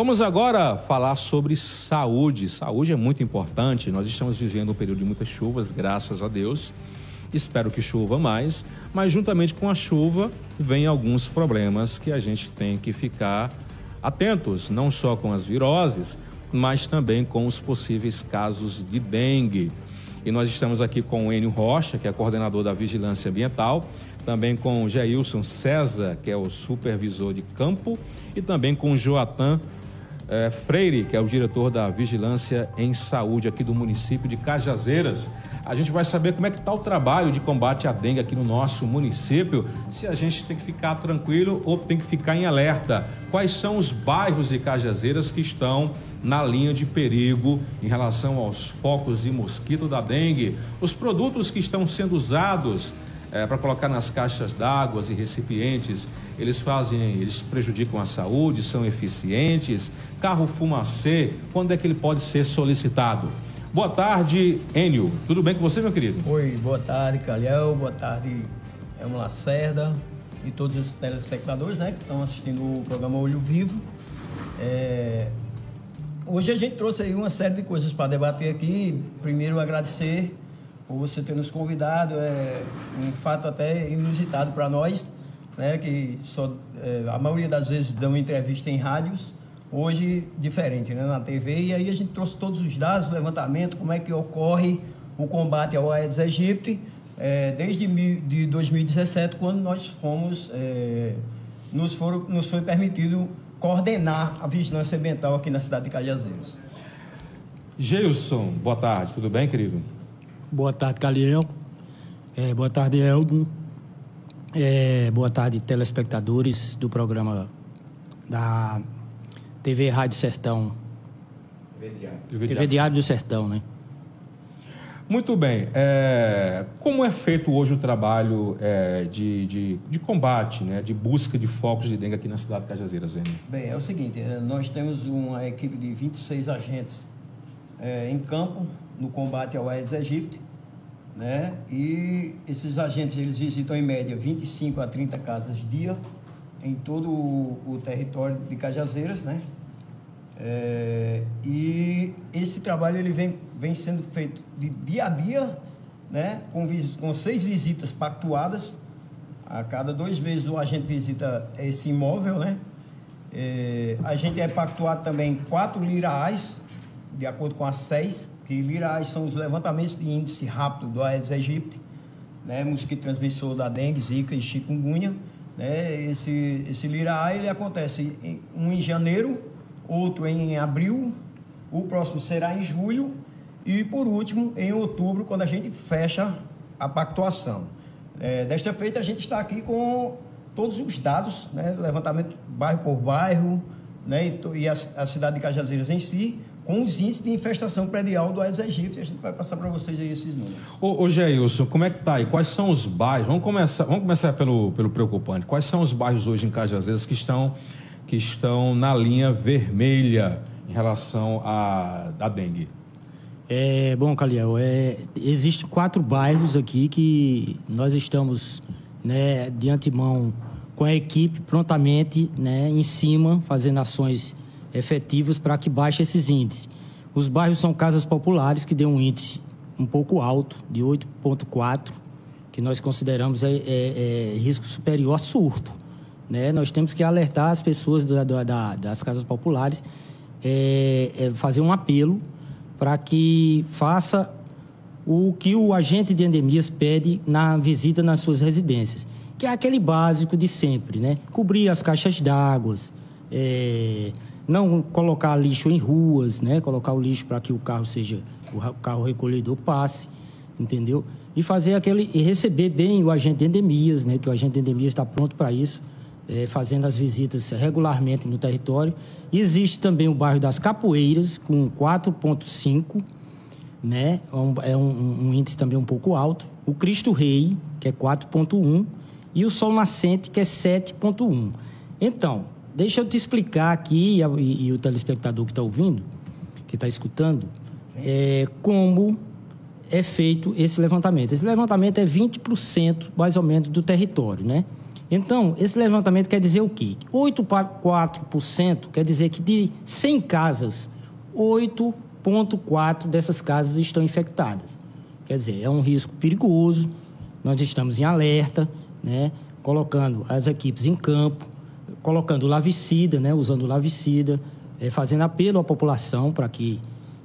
Vamos agora falar sobre saúde. Saúde é muito importante. Nós estamos vivendo um período de muitas chuvas, graças a Deus. Espero que chova mais, mas juntamente com a chuva vem alguns problemas que a gente tem que ficar atentos, não só com as viroses, mas também com os possíveis casos de dengue. E nós estamos aqui com o Enio Rocha, que é coordenador da Vigilância Ambiental, também com o Jailson César, que é o supervisor de campo, e também com o Joatan é, Freire, que é o diretor da Vigilância em Saúde aqui do município de Cajazeiras. A gente vai saber como é que está o trabalho de combate à dengue aqui no nosso município, se a gente tem que ficar tranquilo ou tem que ficar em alerta. Quais são os bairros de Cajazeiras que estão na linha de perigo em relação aos focos de mosquito da dengue? Os produtos que estão sendo usados é, para colocar nas caixas d'água e recipientes, eles fazem, eles prejudicam a saúde, são eficientes. Carro fumacê, quando é que ele pode ser solicitado? Boa tarde, Enio. Tudo bem com você, meu querido? Oi, boa tarde, Calhão. Boa tarde, Elmo Lacerda e todos os telespectadores né, que estão assistindo o programa Olho Vivo. É... Hoje a gente trouxe aí uma série de coisas para debater aqui. Primeiro, agradecer por você ter nos convidado. É um fato até inusitado para nós, né, que só, é, a maioria das vezes dão entrevista em rádios hoje diferente, né, na TV. E aí a gente trouxe todos os dados, levantamento, como é que ocorre o combate ao Aedes aegypti, é, desde de 2017, quando nós fomos, é, nos, foram, nos foi permitido coordenar a vigilância ambiental aqui na cidade de Cajazeiras. Geilson, boa tarde, tudo bem, querido? Boa tarde, Caliel. É, boa tarde, Elmo. É, boa tarde, telespectadores do programa da TV Rádio Sertão. TV Diário. TV Diário do Sertão, né? Muito bem. É, como é feito hoje o trabalho é, de, de, de, combate, né, de busca de focos de dengue aqui na cidade de Cajazeiras, Zé? Bem, é o seguinte, é, nós temos uma equipe de 26 agentes é, em campo no combate ao Aedes aegypti, né? E esses agentes eles visitam em média 25 a 30 casas dia em todo o, o território de Cajazeiras, né? É, e esse trabalho ele vem, vem sendo feito de dia a dia, né? Com, com seis visitas pactuadas. A cada dois meses o agente visita esse imóvel, né? É, a gente é pactuado também quatro liraais, de acordo com as seis, que liraais são os levantamentos de índice rápido do Aedes aegypti, né? Mosquito transmissor da dengue, zika e chikungunya né? Esse, esse Lira ele acontece em, um em janeiro, outro em abril, o próximo será em julho e, por último, em outubro, quando a gente fecha a pactuação. É, desta feita, a gente está aqui com todos os dados, né? levantamento bairro por bairro, né? e, e a, a cidade de Cajazeiras em si, com os índices de infestação predial do Aedes aegypti. E a gente vai passar para vocês aí esses números. Ô, ô Geilson, como é que tá aí? Quais são os bairros? Vamos começar, vamos começar pelo, pelo preocupante. Quais são os bairros hoje em Cajazeiras que estão, que estão na linha vermelha em relação à, à dengue? É, bom, Caliel, é, existem quatro bairros aqui que nós estamos né, de antemão com a equipe prontamente né, em cima, fazendo ações efetivos para que baixe esses índices. Os bairros são casas populares que dê um índice um pouco alto, de 8,4, que nós consideramos é, é, é, risco superior a surto. Né? Nós temos que alertar as pessoas da, da, das casas populares, é, é, fazer um apelo para que faça o que o agente de endemias pede na visita nas suas residências, que é aquele básico de sempre, né? Cobrir as caixas d'água, é, não colocar lixo em ruas, né? Colocar o lixo para que o carro seja o carro recolhedor passe, entendeu? E fazer aquele e receber bem o agente de endemias, né? Que o agente de endemias está pronto para isso, é, fazendo as visitas regularmente no território. Existe também o bairro das Capoeiras com 4.5, né? É, é um, um, índice também um pouco alto. O Cristo Rei, que é 4.1, e o Sol Nascente, que é 7.1. Então, Deixa eu te explicar aqui, e, e o telespectador que está ouvindo, que está escutando, é, como é feito esse levantamento. Esse levantamento é 20% mais ou menos do território, né? Então, esse levantamento quer dizer o quê? 8,4% quer dizer que de 100 casas, 8,4% dessas casas estão infectadas. Quer dizer, é um risco perigoso, nós estamos em alerta, né? colocando as equipes em campo, colocando lavicida, né? usando lavicida, é, fazendo apelo à população para que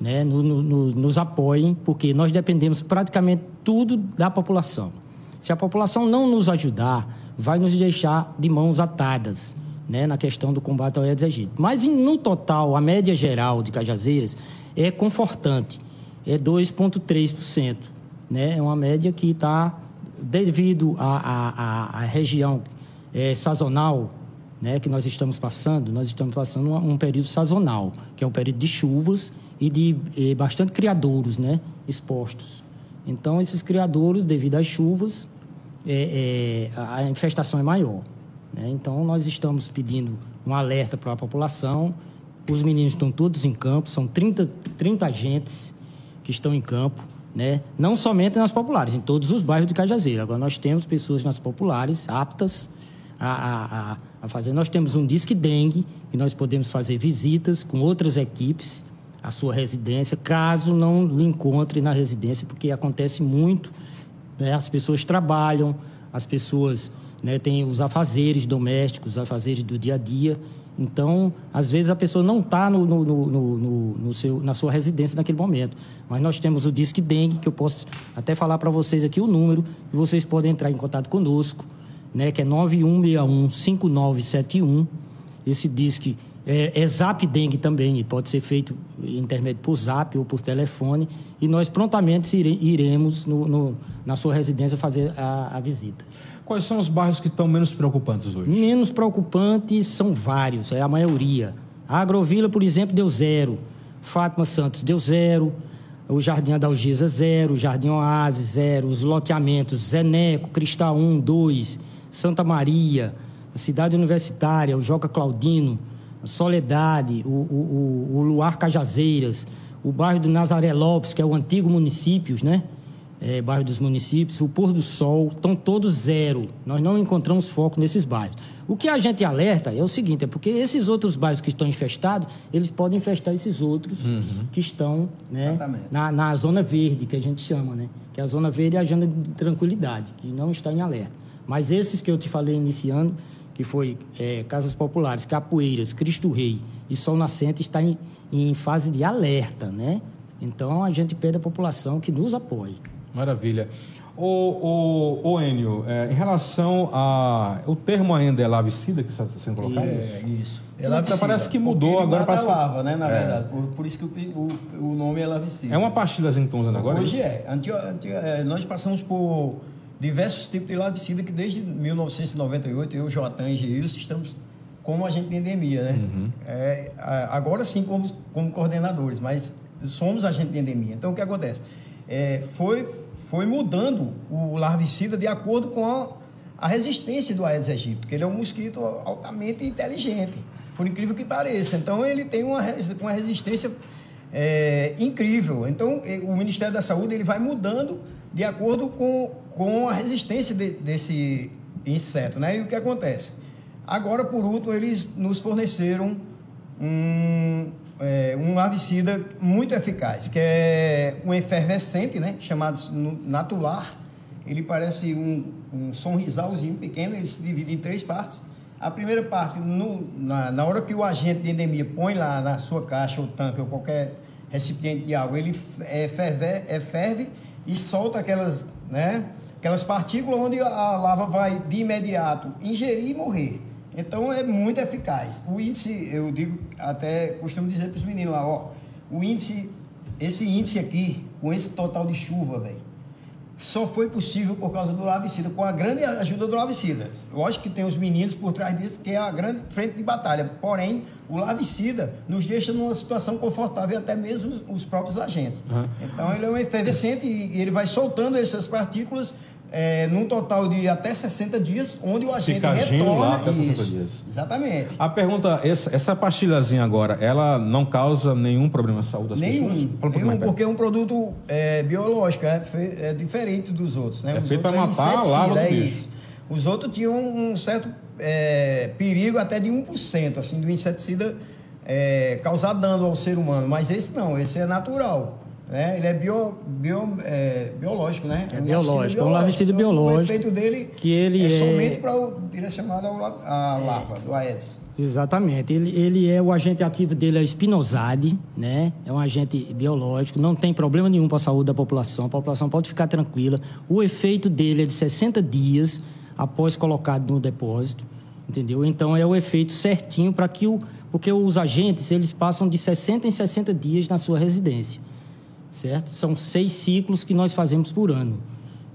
né, no, no, nos apoiem, porque nós dependemos praticamente tudo da população. Se a população não nos ajudar, vai nos deixar de mãos atadas né, na questão do combate ao Aedes aegypti. Mas, no total, a média geral de Cajazeiras é confortante, é 2,3%. Né? É uma média que está, devido à região é, sazonal né, que nós estamos passando, nós estamos passando um, período sazonal, que é um período de chuvas e de e bastante criadouros né, expostos. Então, esses criadouros, devido às chuvas, é, é, a infestação é maior. Né? Então, nós estamos pedindo um alerta para a população. Os meninos estão todos em campo, são 30, 30 agentes que estão em campo. Né? Não somente nas populares, em todos os bairros de Cajazeira. Agora, nós temos pessoas nas populares aptas a, a, a fazer. Nós temos um disque dengue, que nós podemos fazer visitas com outras equipes a sua residência, caso não lhe encontre na residência, porque acontece muito, né? as pessoas trabalham, as pessoas né, têm os afazeres domésticos, os afazeres do dia a dia. Então, às vezes a pessoa não está no, no, no, no, na sua residência naquele momento. Mas nós temos o Disque Dengue, que eu posso até falar para vocês aqui o número, e vocês podem entrar em contato conosco, né, que é 9161-5971. Esse Disque é, é Zap Dengue também, pode ser feito intermédio por Zap ou por telefone, e nós prontamente iremos no, no, na sua residência fazer a, a visita. Quais são os bairros que estão menos preocupantes hoje? Menos preocupantes são vários, é a maioria. A Agrovila, por exemplo, deu zero. Fátima Santos deu zero. O Jardim Adalgisa, zero. O Jardim Oasis, zero. Os loteamentos, Zeneco, Cristal 1, 2. Santa Maria, Cidade Universitária, o Joca Claudino, Soledade, o, o, o Luar Cajazeiras, o bairro do Nazaré Lopes, que é o antigo município, né? É, bairro dos municípios, o Pôr do Sol, estão todos zero. Nós não encontramos foco nesses bairros. O que a gente alerta é o seguinte, é porque esses outros bairros que estão infestados, eles podem infestar esses outros uhum. que estão né, na, na zona verde, que a gente chama, né? Que a zona verde é a zona de tranquilidade, que não está em alerta. Mas esses que eu te falei iniciando, que foi é, Casas Populares, Capoeiras, Cristo Rei e Sol Nascente, está em, em fase de alerta, né? Então a gente pede à população que nos apoie. Maravilha. O, o, o Enio, é, em relação a. O termo ainda é lavicida que está sendo colocado? É, isso. É lavicida. Parece que mudou agora. Parece que... lava, né? Na é. verdade. Por, por, isso que o, o, o nome é lavicida. É uma pastilha usando agora? Hoje é. Antigo, antigo, é, nós passamos por diversos tipos de larvicida que desde 1998, eu, Joatan e Geilson, estamos como agente de endemia, né? Uhum. É, agora sim como, como coordenadores, mas somos agente de endemia. Então, o que acontece? É, foi, foi mudando o larvicida de acordo com a, a resistência do Aedes aegypti, que ele é um mosquito altamente inteligente, por incrível que pareça. Então, ele tem uma, uma resistência é, incrível. Então, o Ministério da Saúde ele vai mudando de acordo com, com a resistência de, desse inseto, né? E o que acontece? Agora, por último, eles nos forneceram um, é, um muito eficaz, que é um efervescente, né? Chamado natular. Ele parece um, um sonrisalzinho pequeno, ele se divide em três partes. A primeira parte, no, na, na hora que o agente de endemia põe lá na sua caixa ou tanque ou qualquer recipiente de água, ele é, ferve, é, ferve e solta aquelas, né, aquelas partículas onde a lava vai de imediato ingerir e morrer. Então é muito eficaz. O índice, eu digo, até costumo dizer para os meninos lá, ó, o índice, esse índice aqui, com esse total de chuva, velho, só foi possível por causa do lavicida, com a grande ajuda do lavicida. Lógico que tem os meninos por trás disso, que é a grande frente de batalha. Porém, o lavicida nos deixa numa situação confortável, até mesmo os próprios agentes. Uhum. Então, ele é um efervescente e ele vai soltando essas partículas é, num total de até 60 dias, onde o agente Fica retorna. lá até 60 isso. dias. Exatamente. A pergunta, essa, essa pastilhazinha agora, ela não causa nenhum problema de saúde das nenhum, pessoas? Um nenhum, porque é um produto é, biológico, é, é, diferente dos outros. Né? É feito para matar a lava do é bicho. Os outros tinham um certo é, perigo até de 1%, assim, do inseticida é, causar dano ao ser humano. Mas esse não, esse é natural. Né? Ele é, bio, bio, é biológico, né? É, biológico, é um larvicida então, biológico. O efeito dele que ele é, é... somente para o direcionado à larva do Aedes. Exatamente. Ele, ele é o agente ativo dele é espinosade, né? É um agente biológico, não tem problema nenhum para a saúde da população. A população pode ficar tranquila. O efeito dele é de 60 dias após colocado no depósito, entendeu? Então é o efeito certinho para que o porque os agentes eles passam de 60 em 60 dias na sua residência certo? São seis ciclos que nós fazemos por ano,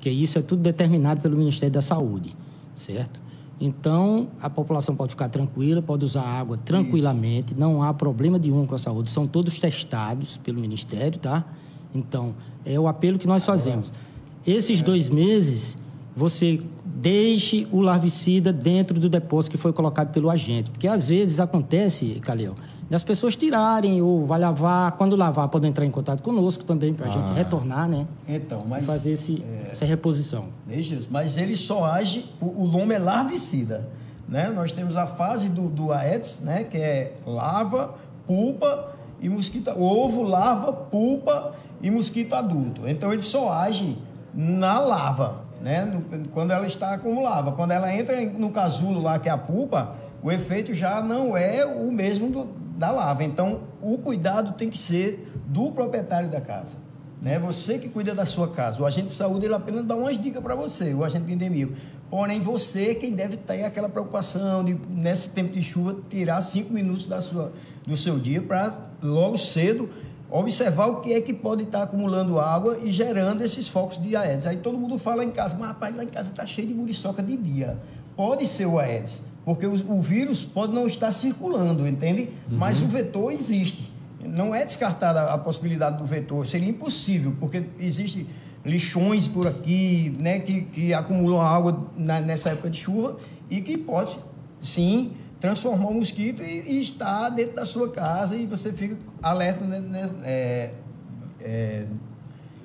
que isso é tudo determinado pelo Ministério da Saúde, certo? Então, a população pode ficar tranquila, pode usar água tranquilamente, isso. não há problema nenhum com a saúde, são todos testados pelo Ministério, tá? Então, é o apelo que nós fazemos. Esses é. dois meses, você deixe o larvicida dentro do depósito que foi colocado pelo agente, porque às vezes acontece, Calil, das pessoas tirarem ou vai lavar. Quando lavar, pode entrar em contato conosco também para a ah. gente retornar, né? Então, mas. fazer esse, é... essa reposição. Veja, mas ele só age, o, o lume é larvicida. Né? Nós temos a fase do, do Aedes, né? que é lava, pulpa e mosquito. Ovo, larva, pulpa e mosquito adulto. Então ele só age na lava, né? No, quando ela está como lava. Quando ela entra no casulo lá, que é a pulpa, o efeito já não é o mesmo do, da lava. Então, o cuidado tem que ser do proprietário da casa. Né? Você que cuida da sua casa. O agente de saúde ele apenas dá umas dicas para você, o agente de endemia. Porém, você quem deve ter aquela preocupação de, nesse tempo de chuva, tirar cinco minutos da sua, do seu dia para logo cedo observar o que é que pode estar acumulando água e gerando esses focos de Aedes. Aí todo mundo fala em casa, mas rapaz, lá em casa está cheio de muriçoca de dia. Pode ser o Aedes. Porque o, o vírus pode não estar circulando, entende? Uhum. Mas o vetor existe. Não é descartada a possibilidade do vetor, seria impossível, porque existe lixões por aqui, né, que, que acumulam água na, nessa época de chuva e que pode, sim, transformar o mosquito e, e estar dentro da sua casa e você fica alerta né, né, é, é,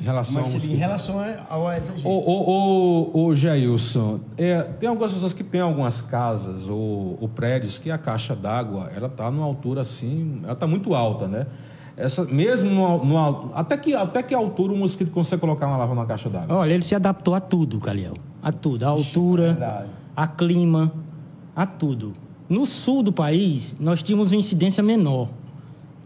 em relação, Mas, em relação ao exagero. Ô, ô, ô, ô Jailson, é, tem algumas pessoas que têm algumas casas ou, ou prédios que a caixa d'água, ela está numa altura assim, ela está muito alta, né? Essa, mesmo no, no, até, que, até que altura o mosquito consegue colocar uma lava na caixa d'água? Olha, ele se adaptou a tudo, Caliel. A tudo. A altura, a clima, a tudo. No sul do país, nós tínhamos uma incidência menor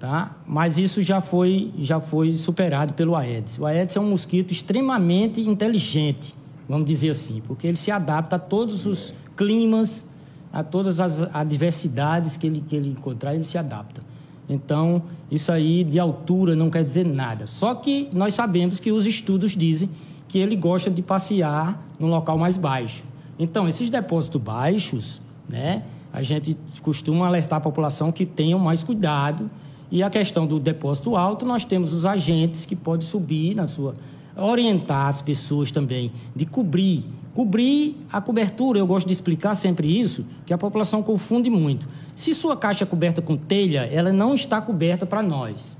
tá? Mas isso já foi, já foi superado pelo Aedes. O Aedes é um mosquito extremamente inteligente, vamos dizer assim, porque ele se adapta a todos os climas, a todas as adversidades que ele, que ele encontrar, ele se adapta. Então, isso aí de altura não quer dizer nada. Só que nós sabemos que os estudos dizem que ele gosta de passear no local mais baixo. Então, esses depósitos baixos, né, a gente costuma alertar a população que tenham mais cuidado e a questão do depósito alto, nós temos os agentes que podem subir na sua. orientar as pessoas também, de cobrir. Cobrir a cobertura, eu gosto de explicar sempre isso, que a população confunde muito. Se sua caixa é coberta com telha, ela não está coberta para nós,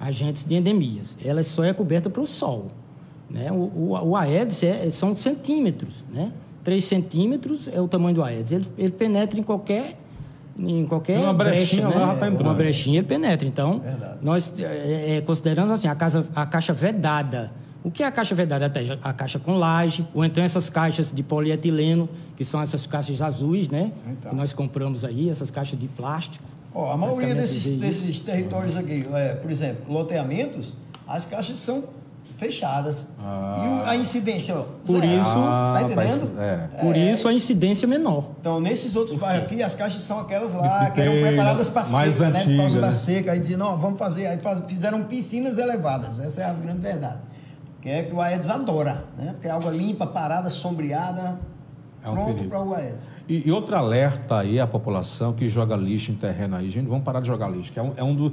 agentes de endemias. Ela só é coberta para o sol. Né? O, o, o Aedes é, são centímetros, né? 3 centímetros é o tamanho do Aedes. Ele, ele penetra em qualquer em qualquer uma brechinha brecha, né? tá entrando. Uma brechinha penetra. Então, Verdade. nós é, é, consideramos assim a, casa, a caixa vedada. O que é a caixa vedada? A caixa com laje, ou então essas caixas de polietileno, que são essas caixas azuis, né? Então. Que nós compramos aí, essas caixas de plástico. Oh, a maioria desses, desses territórios aqui, é, por exemplo, loteamentos, as caixas são fechadas. Ah. E a incidência, ó, Por zero. isso, ah, tá entendendo? É. Por é. isso a incidência é menor. Então, nesses outros bairros aqui, as caixas são aquelas lá que eram preparadas para seca, né? Por causa né? da seca. Aí diziam, não, vamos fazer. Aí faz, fizeram piscinas elevadas. Essa é a grande verdade. Que é que o Aedes adora, né? Porque é água limpa, parada, sombreada. É um pronto para o Aedes. E, e outro alerta aí à população que joga lixo em terreno aí. Gente, vamos parar de jogar lixo, que é um, é um do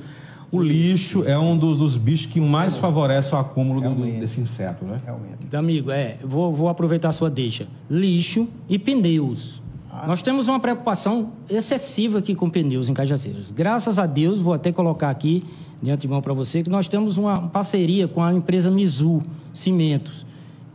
o lixo é um dos, dos bichos que mais favorece o acúmulo do, desse inseto, né? Realmente. Então, amigo, é, vou, vou aproveitar a sua deixa. Lixo e pneus. Ah. Nós temos uma preocupação excessiva aqui com pneus em Cajazeiras. Graças a Deus, vou até colocar aqui de antemão para você que nós temos uma parceria com a empresa Mizu Cimentos,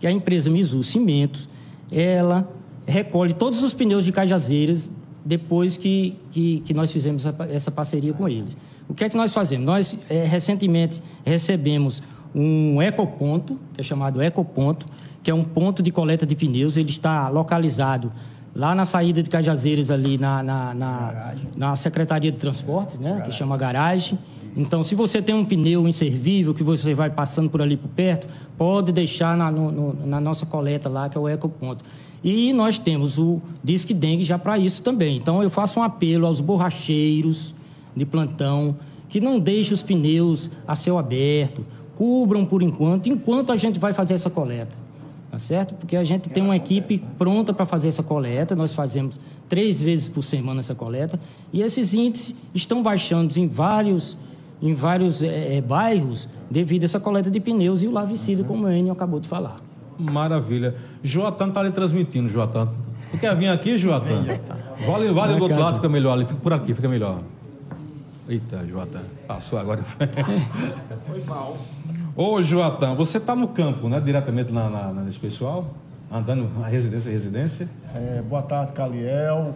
que é a empresa Mizu Cimentos, ela recolhe todos os pneus de Cajazeiras depois que, que, que nós fizemos essa, parceria com eles. O que é que nós fazemos? Nós, é, recentemente, recebemos um ecoponto, que é chamado ecoponto, que é um ponto de coleta de pneus. Ele está localizado lá na saída de Cajazeiras, ali na, na, na, na Secretaria de Transportes, né? que chama garagem. Então, se você tem um pneu inservível que você vai passando por ali por perto, pode deixar na, no, na nossa coleta lá, que é o ecoponto. E nós temos o Disque Dengue já para isso também. Então, eu faço um apelo aos borracheiros de plantão que não deixem os pneus a céu aberto, cubram por enquanto, enquanto a gente vai fazer essa coleta. Tá certo? Porque a gente tem uma equipe pronta para fazer essa coleta, nós fazemos três vezes por semana essa coleta, e esses índices estão baixando em vários, em vários é, bairros devido a essa coleta de pneus e o lavicida, como o Enio acabou de falar. Maravilha. Joatan está ali transmitindo, Joatan. Tu quer vir aqui, Joatan? Vale, vale do outro lado, fica melhor ali. Fica por aqui, fica melhor. Eita, Joatan. Passou agora. Foi mal. Ô, Joatan, você está no campo, né? Diretamente na, na, nesse pessoal? Andando na residência residência? É, boa tarde, Caliel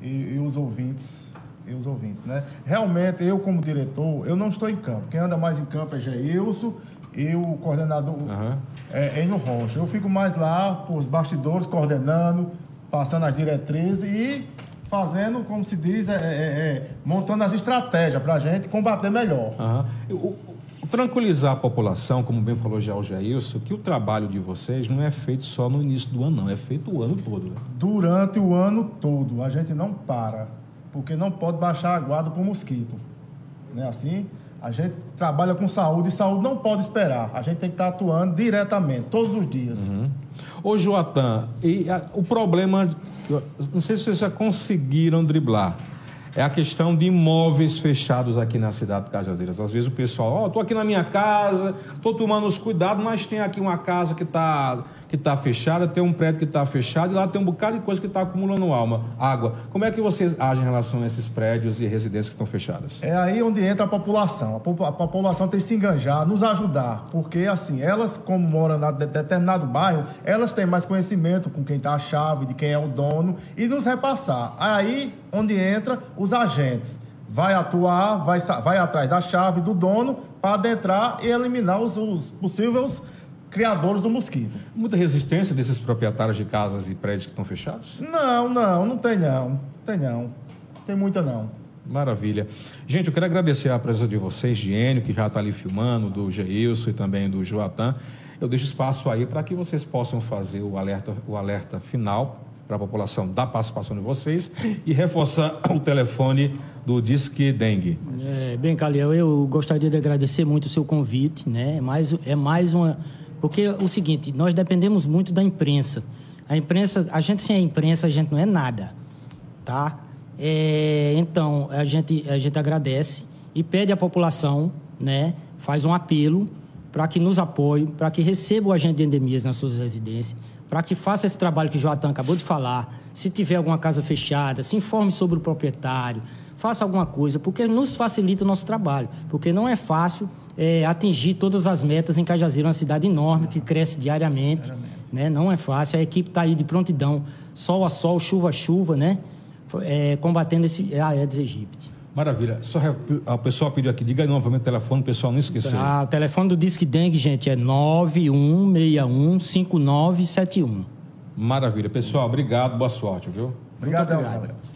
e, e os ouvintes e os ouvintes, né? Realmente, eu como diretor, eu não estou em campo. Quem anda mais em campo é Geilson e o coordenador uhum. é, Eno Rocha. Eu fico mais lá, os bastidores, coordenando, passando as diretrizes e fazendo, como se diz, é, é, é montando as estratégias para a gente combater melhor. Uhum. O, tranquilizar a população, como bem falou já o Jailson, que o trabalho de vocês não é feito só no início do ano, não, é feito o ano todo. Né? Durante o ano todo, a gente não para, porque não pode baixar a guarda para o mosquito. Não é assim? A gente trabalha com saúde e saúde não pode esperar. A gente tem que estar atuando diretamente, todos os dias. Uhum. Ô, Joatan, e a, o problema, não sei se vocês já conseguiram driblar, é a questão de imóveis fechados aqui na cidade de Cajazeiras. Às vezes o pessoal, ó, oh, tô aqui na minha casa, tô tomando os cuidados, mas tem aqui uma casa que está que tá fechada, tem um prédio que está fechado e lá tem um bocado de coisa que está acumulando alma, água. Como é que vocês agem em relação a esses prédios e residências que estão fechadas? É aí onde entra a população. A, a população tem que se enganjar, nos ajudar, porque assim, elas, como moram em determinado bairro, elas têm mais conhecimento com quem está a chave, de quem é o dono, e nos repassar. Aí onde entra os agentes vai atuar, vai, vai atrás da chave do dono para adentrar e eliminar os, os possíveis criadores do mosquito. Muita resistência desses proprietários de casas e prédios que estão fechados? Não, não, não tem não. Tem não. Tem muita não. Maravilha. Gente, eu quero agradecer a presença de vocês, de Enio, que já está ali filmando, do Geilson e também do Joatan. Eu deixo espaço aí para que vocês possam fazer o alerta, o alerta final para a população da participação de vocês e reforçar o telefone do Disque Dengue. É, bem, Caliel, eu gostaria de agradecer muito o seu convite, né? É mais, é mais uma. Porque é o seguinte, nós dependemos muito da imprensa. A imprensa, a gente sem a imprensa, a gente não é nada, tá? É, então, a gente, a gente agradece e pede à população, né? Faz um apelo para que nos apoie, para que receba o agente de endemias nas suas residências para que faça esse trabalho que o Joatan acabou de falar. Se tiver alguma casa fechada, se informe sobre o proprietário, faça alguma coisa, porque nos facilita o nosso trabalho. Porque não é fácil é, atingir todas as metas em Cajazeiro, uma cidade enorme que cresce diariamente. Né? Não é fácil. A equipe está aí de prontidão, sol a sol, chuva a chuva, né? É, combatendo esse Aedes aegypti. Maravilha. Só o pessoal pediu aqui, diga novamente o telefone, o pessoal não esqueceu. Ah, o telefone do Disque Dengue, gente, é 91615971. Maravilha. Pessoal, obrigado, boa sorte, viu? Obrigado, obrigado.